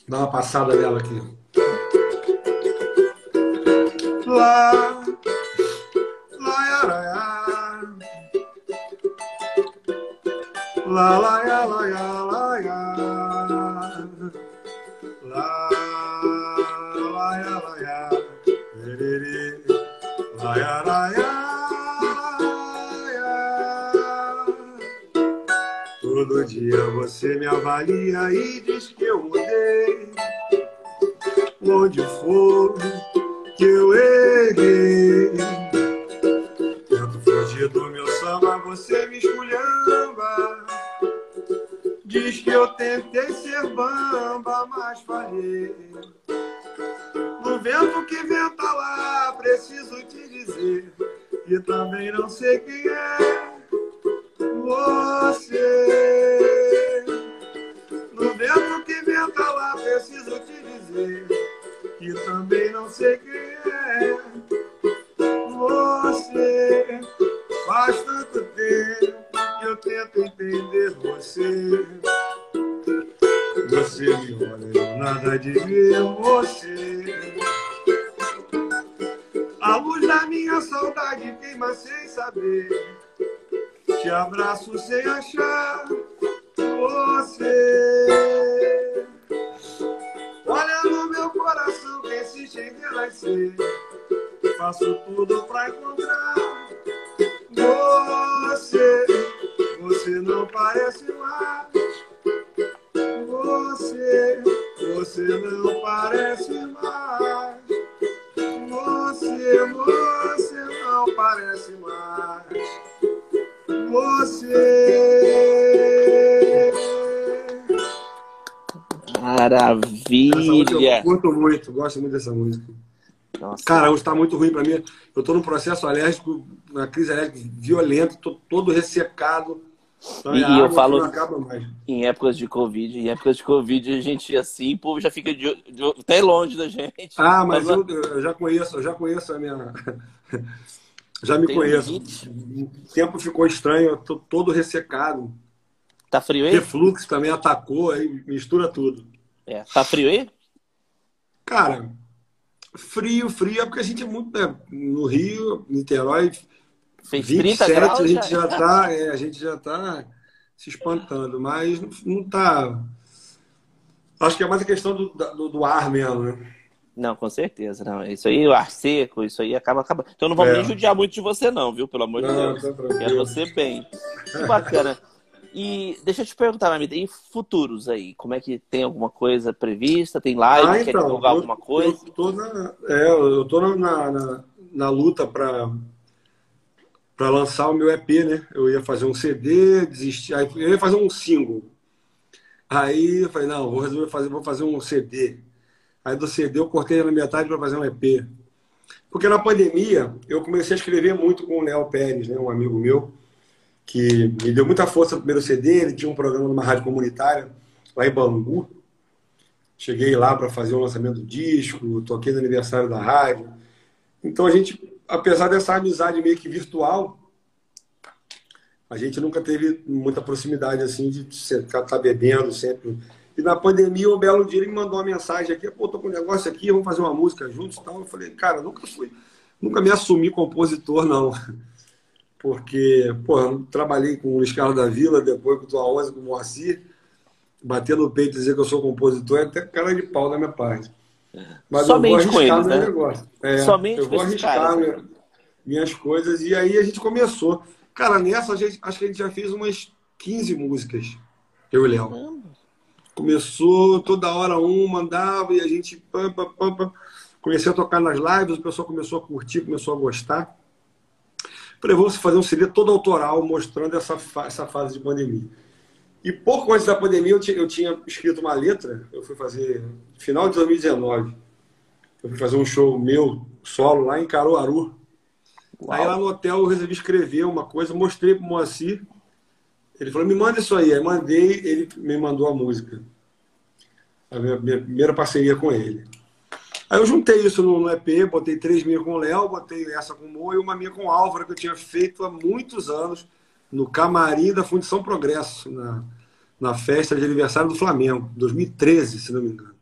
Dá uma passada nela aqui. Lá, lá, ya, lá. Lá, lá, lá, lá. Lá, lá, lá. Lerê, lá, ya, lá, ya, ya. Todo dia você me avalia e diz que eu mudei. Onde for que eu errei. Tento fugir do meu samba, você me esculhamba. Diz que eu tentei ser bamba, mas falhei. No vento que venta lá, preciso te dizer. E também não sei quem é você. No vento que venta lá, preciso te dizer. Que também não sei quem é você. Faz tanto tempo que eu tento entender você. Você me olha, eu nada de ver você. A luz da minha saudade queima sem saber. Te abraço sem achar você. Faço tudo pra encontrar você. Você não parece mais. Você, você não parece mais. Você, você não parece mais. Você. Essa música Maravilha! eu curto muito, gosto muito dessa música. Nossa, Cara, hoje tá muito ruim pra mim. Eu tô num processo alérgico, uma crise alérgica violenta, tô todo ressecado. Então, E- é e eu falo- em épocas de Covid, em épocas de Covid, a gente assim, o povo já fica de, de- até longe da gente. Ah, mas Mas, eu, eu já conheço, eu já conheço a minha. já me Tem um conheço. limite? O tempo ficou estranho, eu tô todo ressecado. Tá frio aí? Refluxo também atacou, aí mistura tudo. É. Tá frio aí? Cara, frio, frio, é porque a gente é muito, né? No Rio, Niterói, Fez 30 27, graus a gente já? já tá, é, a gente já tá se espantando, mas não, não tá. Acho que é mais a questão do, do, do ar mesmo, né? Não, com certeza. Não. Isso aí, o ar seco, isso aí acaba acabando. Então não vamos É. nem judiar muito de você, não, viu? Pelo amor de Não, Deus. tá. Quero você bem. Que bacana. E deixa eu te perguntar, Mamita, e futuros aí? Como é que tem alguma coisa prevista? Tem live? Ah, quer então, divulgar eu- alguma coisa? Eu tô na, é, eu tô na, na, na luta para para lançar o meu EP, né? Eu ia fazer um CD, desisti, aí eu ia fazer um single. Aí eu falei, não, vou resolver fazer, vou fazer um CD. Aí do CD eu cortei na metade para fazer um EP. Porque na pandemia eu comecei a escrever muito com o Léo Pérez, né, um amigo meu, que me deu muita força no primeiro CD. Ele tinha um programa numa rádio comunitária lá em Bangu. Cheguei lá para fazer o lançamento do disco, toquei no aniversário da rádio. Então a gente, apesar dessa amizade meio que virtual, a gente nunca teve muita proximidade assim de estar tá bebendo sempre. E na pandemia, um belo dia ele me mandou uma mensagem aqui, pô, tô com um negócio aqui, vamos fazer uma música juntos e tal. Eu falei, cara, nunca fui, nunca me assumi compositor, não. Porque, pô, eu trabalhei com o Luiz Carlos da Vila, depois com o Tua Onze, com o Moacir, bater no peito e dizer que eu sou compositor é até cara de pau da minha parte. Mas Somente eu vou arriscar eles, meu né? negócio. É, Somente eu vou arriscar caras, né? minha- minhas coisas. E aí a gente começou. Cara, nessa a gente, acho que a gente já fez umas 15 músicas, eu e Léo. Caramba. Começou toda hora um, mandava e a gente. Pam, pam, pam, pam. Comecei a tocar nas lives, o pessoal começou a curtir, começou a gostar. Falei, vamos fazer um CD todo autoral mostrando essa, fa- essa fase de pandemia. E pouco antes da pandemia eu, eu tinha escrito uma letra, eu fui fazer, final de 2019, eu fui fazer um show meu, solo, lá em Caruaru. Aí lá Uau. no hotel eu resolvi escrever uma coisa, mostrei pro Moacir. Ele falou, me manda isso aí. Aí mandei, ele me mandou a música. A minha, minha primeira parceria com ele. Aí eu juntei isso no, no EP, botei três minhas com o Léo, botei essa com o Mo e uma minha com o Álvaro, que eu tinha feito há muitos anos no camarim da Fundição Progresso, na, na festa de aniversário do Flamengo, 2013, se não me engano.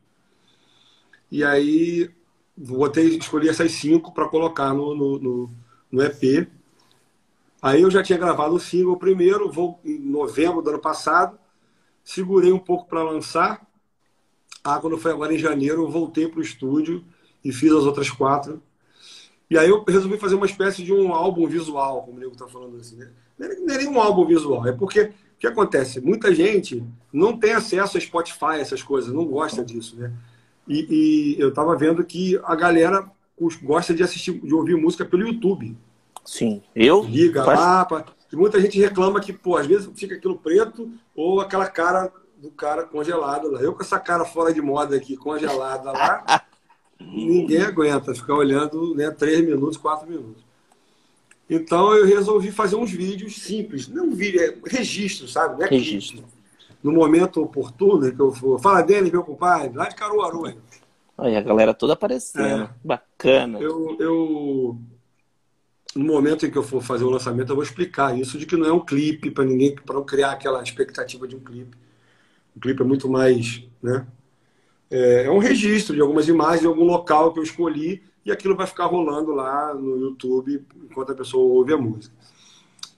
E aí botei, escolhi essas cinco para colocar no, no, no, no, EP. Aí eu já tinha gravado o single primeiro, vou em novembro do ano passado, segurei um pouco para lançar. Ah, quando foi agora em janeiro, eu voltei para o estúdio e fiz as outras quatro. E aí eu resolvi fazer uma espécie de um álbum visual, como o Nego está falando assim, né? Não é nem um álbum visual, é porque o que acontece? Muita gente não tem acesso a Spotify, essas coisas, não gosta disso, né? E, e eu estava vendo que a galera gosta de assistir, de ouvir música pelo YouTube. Sim, eu. Liga lá, pra... muita gente reclama que, pô, às vezes fica aquilo preto ou aquela cara do cara congelado lá. Eu com essa cara fora de moda aqui, congelada lá, ninguém aguenta ficar olhando né, três minutos, quatro minutos. Então eu resolvi fazer uns vídeos simples, não vídeo, é registro, sabe? Não é registro. No momento oportuno que eu for. Fala dele, meu compadre, lá de Caruaru. Aí. Aí a galera toda aparecendo. É. Bacana. Eu, eu, no momento em que eu for fazer o lançamento, eu vou explicar isso de que não é um clipe para ninguém, para não criar aquela expectativa de um clipe. O clipe é muito mais, né? É, é um registro de algumas imagens de algum local que eu escolhi e aquilo vai ficar rolando lá no YouTube enquanto a pessoa ouve a música.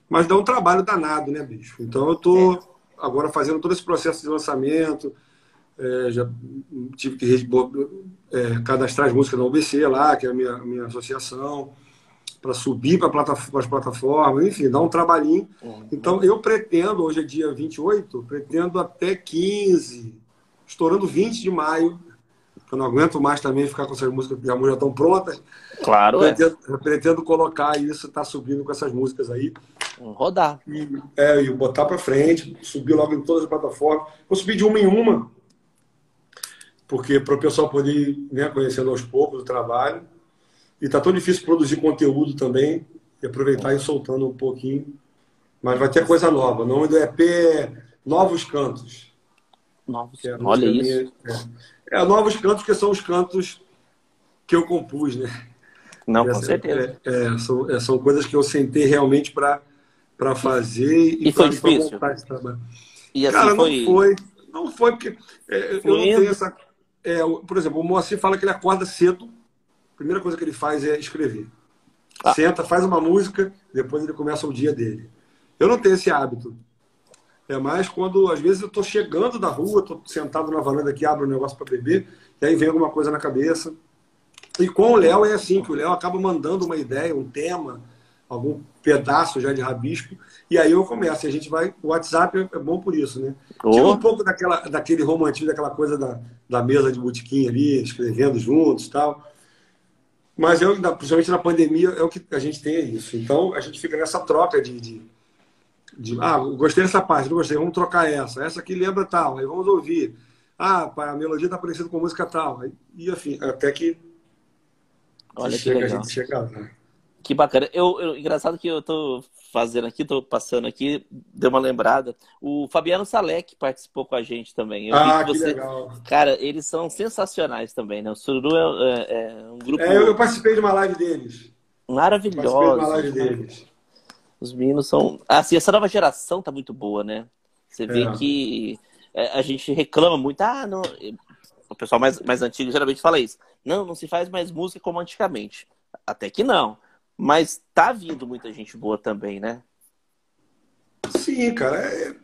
Mas dá um trabalho danado, né, bicho? Então eu tô é. agora fazendo todo esse processo de lançamento, é, já tive que é, cadastrar as músicas na UBC lá, que é a minha, a minha associação, para subir para plataforma, as plataformas, enfim, dá um trabalhinho. Uhum. Então eu pretendo, hoje é dia 28, pretendo até 15, estourando 20 de maio, eu não aguento mais também ficar com essas músicas que já estão prontas. Claro, pretendo, é. pretendo colocar isso, tá subindo com essas músicas aí. Vamos rodar. E, é, e botar para frente, subir logo em todas as plataformas. Vou subir de uma em uma, porque para o pessoal poder ir né, conhecendo aos poucos o trabalho. E tá tão difícil produzir conteúdo também, e aproveitar e soltando um pouquinho. Mas vai ter coisa nova. O nome do EP é Novos Cantos. Novos. É Olha isso. Minha, é. É, novos cantos que são os cantos que eu compus, né? Não, com certeza. É, é, são, é, são coisas que eu sentei realmente para fazer e, e foi difícil. montar esse trabalho. E assim Cara, foi... não foi. Não foi, porque é, eu não tenho essa. É, por exemplo, o Moacir fala que ele acorda cedo, a primeira coisa que ele faz é escrever. Ah. Senta, faz uma música, depois ele começa o dia dele. Eu não tenho esse hábito. É mais quando, às vezes, eu estou chegando da rua, estou sentado na varanda aqui, abro um negócio para beber, e aí vem alguma coisa na cabeça. E com o Léo é assim, que o Léo acaba mandando uma ideia, um tema, algum pedaço já de rabisco, e aí eu começo. E a gente vai. O WhatsApp é bom por isso, né? Oh. Tira um pouco daquela, daquele romantismo, daquela coisa da, da mesa de botiquim ali, escrevendo juntos tal. Mas eu, principalmente na pandemia, é o que a gente tem é isso. Então a gente fica nessa troca de, de de, ah, gostei dessa parte, não gostei, vamos trocar essa. Essa aqui lembra tal, aí vamos ouvir. Ah, a melodia está parecida com música tal. E enfim, até que. Olha que chega, legal. A gente chega né? Que bacana. Eu, eu, engraçado que eu tô fazendo aqui, tô passando aqui, deu uma lembrada. O Fabiano Salek participou com a gente também. Eu ah, que, você... legal. Cara, eles são sensacionais também, né? O Sururu é, é, é um grupo. É, eu, participei de uma live deles. Maravilhoso. Participei de uma live deles. Os meninos são. Assim, essa nova geração tá muito boa, né? Você vê é. que é, a gente reclama muito, ah, não. O pessoal mais, mais antigo geralmente fala isso. Não, não se faz mais música como antigamente. Até que não. Mas tá vindo muita gente boa também, né? Sim, cara. É...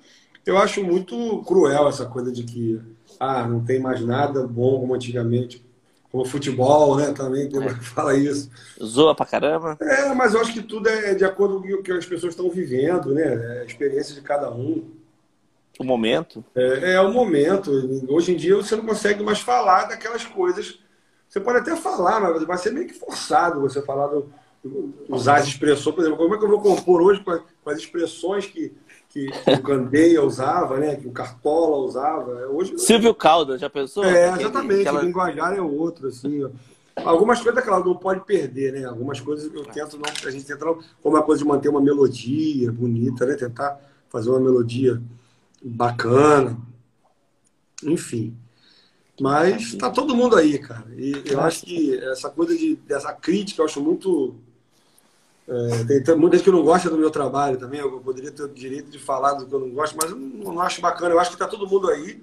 Eu acho muito cruel essa coisa de que ah, não tem mais nada bom como antigamente como futebol, né? Também tem é. que fala isso. Zoa pra caramba. É, mas eu acho que tudo é de acordo com o que as pessoas estão vivendo, né? É a experiência de cada um. O momento? É, é o momento. Hoje em dia você não consegue mais falar daquelas coisas. Você pode até falar, mas vai ser meio que forçado você falar do, usar as expressões. Por exemplo, como é que eu vou compor hoje com, com as expressões que que, que o Candeia usava, né? Que o Cartola usava. Hoje, Silvio Caldas, já pensou? É, exatamente. Aquela... O linguajar é outro, assim. Algumas coisas, claro, não pode perder, né? Algumas coisas eu tento não. A gente tenta, como a coisa de manter uma melodia bonita, né? Tentar fazer uma melodia bacana. Enfim. Mas tá todo mundo aí, cara. E eu acho que essa coisa de, dessa crítica, eu acho muito. É, tem muita gente que não gosta do meu trabalho também. Eu poderia ter o direito de falar do que eu não gosto, mas eu não, não acho bacana. Eu acho que tá todo mundo aí.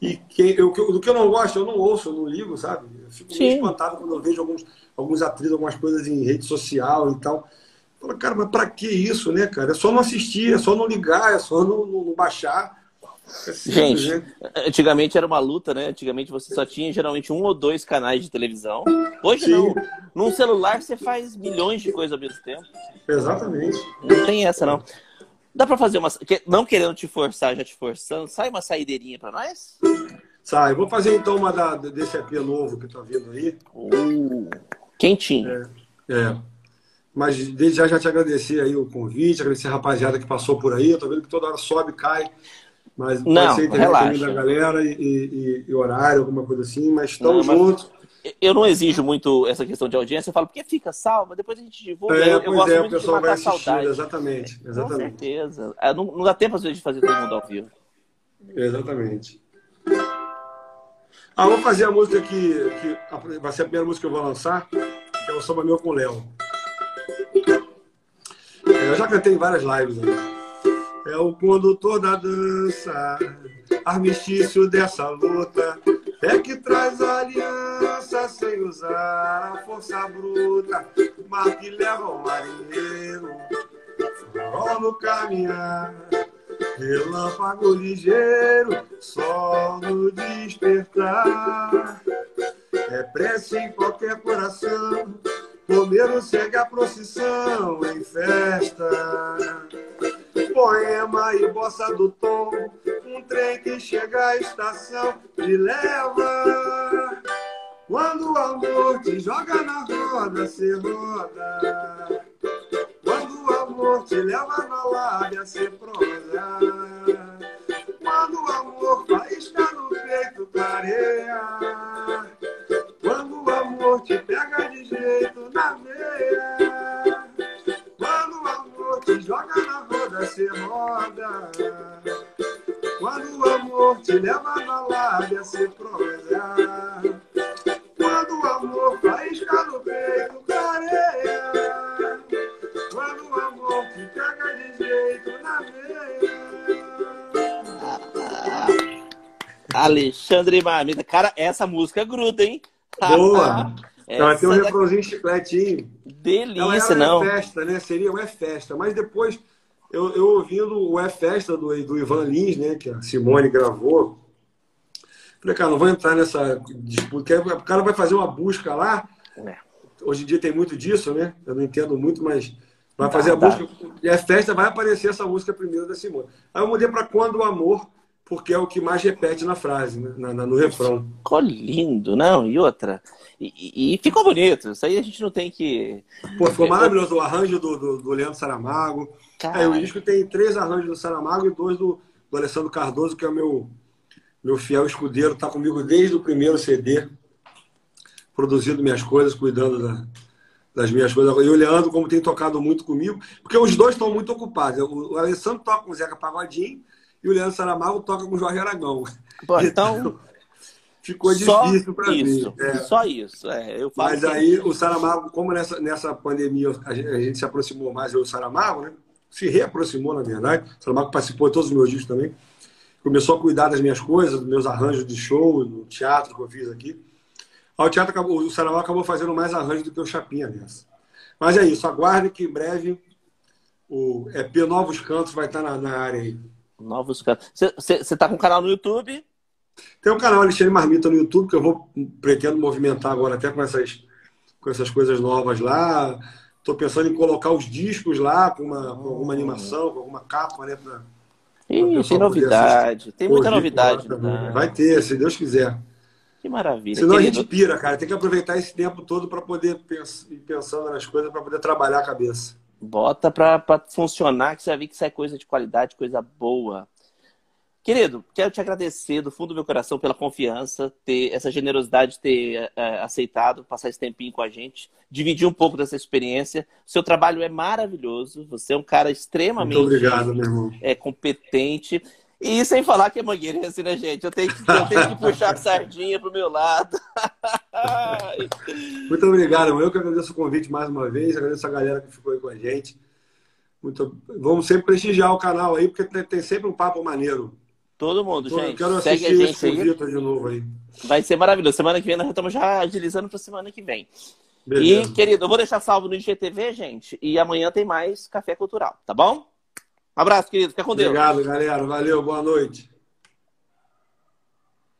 E quem, eu, do que eu não gosto, eu não ouço, eu não ligo, sabe? Eu fico Sim. meio espantado quando eu vejo alguns, alguns atrizes, algumas coisas em rede social e tal. Fala, cara, mas pra que isso, né, cara? É só não assistir, é só não ligar, é só não, não, não baixar. Gente, antigamente era uma luta, né? Antigamente você só tinha geralmente um ou dois canais de televisão. Hoje Sim. não. Num celular você faz milhões de coisas ao mesmo tempo. Exatamente. Não tem essa, não. Dá pra fazer uma. Não querendo te forçar, já te forçando, sai uma saideirinha pra nós? Sai. Vou fazer então uma da, desse EP novo que tá vindo aí. Uh, quentinho. É. é. Mas desde já já te agradecer aí o convite, agradecer a rapaziada que passou por aí. Eu tô vendo que toda hora sobe, cai. Mas não, pode ser relaxa. da galera e, e, e, horário, alguma coisa assim, mas estamos juntos. Eu não exijo muito essa questão de audiência, eu falo, porque fica salva, depois a gente divulga. É, eu, eu gosto é, muito o pessoal vai assistir, saudade. exatamente, exatamente. Com certeza. É, não, não dá tempo às vezes de fazer todo mundo ao vivo. Exatamente. Ah, vou fazer a música que, que vai ser a primeira música que eu vou lançar, que é o Samba Meu com o Léo. Eu já cantei em várias lives. Né? É o condutor da dança, armistício dessa luta. É que traz a aliança sem usar a força bruta. Mar que leva o marinheiro, farol no caminhar. Relâmpago ligeiro, sol no despertar. É prece em qualquer coração Romero segue a procissão em festa. Poema e bossa do tom, um trem que chega à estação te leva. Quando o amor te joga na roda, cê roda. Quando o amor te leva na lábia, cê prosa. Quando o amor faísca no peito, clareia. Quando o amor te pega de jeito na veia. Roda. Quando o amor te leva na lábia, cê prosa. Quando o amor faísca no peito, clareia. Quando o amor te pega de jeito na veia. Alexandre Marmita. Cara, essa música gruda, hein? Boa! Ela tem um refrãozinho chicletinho. Delícia, ela não? É festa, né? Seria É Festa. Mas depois, eu, eu ouvindo o É Festa do, do Ivan Lins, né? Que a Simone gravou. Falei, cara, não vou entrar nessa disputa. O cara vai fazer uma busca lá. É. Hoje em dia tem muito disso, né? Eu não entendo muito, mas vai fazer a busca. E É Festa, vai aparecer essa música primeiro da Simone. Aí eu mudei para Quando o Amor porque é o que mais repete na frase, né? na, na, no refrão. Ficou lindo, não? E outra. E, e, ficou bonito. Isso aí a gente não tem que. Pô, ficou maravilhoso. O arranjo do, do, do Leandro Saramago. É, o disco tem três arranjos do Saramago e dois do, do Alessandro Cardoso, que é o meu, meu fiel escudeiro, tá comigo desde o primeiro CD, produzindo minhas coisas, cuidando da, das minhas coisas. E o Leandro, como tem tocado muito comigo, porque os dois estão muito ocupados. O, o Alessandro toca com o Zeca Pagodinho e o Leandro Saramago toca com o Jorge Aragão. Bom, então, ficou difícil para mim. É. Só isso. É, eu Mas aí o Saramago, como nessa, nessa pandemia a gente, a gente se aproximou mais, eu o Saramago, né? Se reaproximou, na verdade. O Saramago participou de todos os meus discos também. Começou a cuidar das minhas coisas, dos meus arranjos de show, no teatro que eu fiz aqui. Aí o teatro acabou, o Saramago acabou fazendo mais arranjos do que o Chapinha nessa. Mas é isso, aguarde que em breve o EP Novos Cantos vai estar na, na área aí. Novos cantos. Você tá com um canal no YouTube? Tem um canal Alexandre Marmita no YouTube que eu vou pretendo movimentar agora até com essas, com essas coisas novas lá. Estou pensando em colocar os discos lá com, uma, com alguma animação, com alguma capa, né? Pra, Ih, tem novidade. Tem muita novidade. Né? Vai ter, se Deus quiser. Que maravilha. Senão querido. a gente pira, cara. Tem que aproveitar esse tempo todo para poder ir pensando nas coisas, para poder trabalhar a cabeça. Bota para funcionar, que você vai ver que isso é coisa de qualidade, coisa boa. Querido, quero te agradecer do fundo do meu coração pela confiança, ter essa generosidade de ter é, aceitado passar esse tempinho com a gente, dividir um pouco dessa experiência. O seu trabalho é maravilhoso, você é um cara extremamente obrigado, meu irmão. É, competente. E sem falar que é mangueirense, né, gente? Eu tenho que, eu tenho que puxar a sardinha pro meu lado. Muito obrigado, eu que agradeço o convite mais uma vez, agradeço a galera que ficou aí com a gente. Muito... Vamos sempre prestigiar o canal aí, porque tem sempre um papo maneiro. Todo mundo, gente. quero Segue a gente aí. de novo aí. Vai ser maravilhoso. Semana que vem nós estamos já agilizando para semana que vem. Beleza. E, querido, eu vou deixar salvo no IGTV, gente. E amanhã tem mais Café Cultural, tá bom? Um abraço, querido. Fica com Deus. Obrigado, galera. Valeu. Boa noite.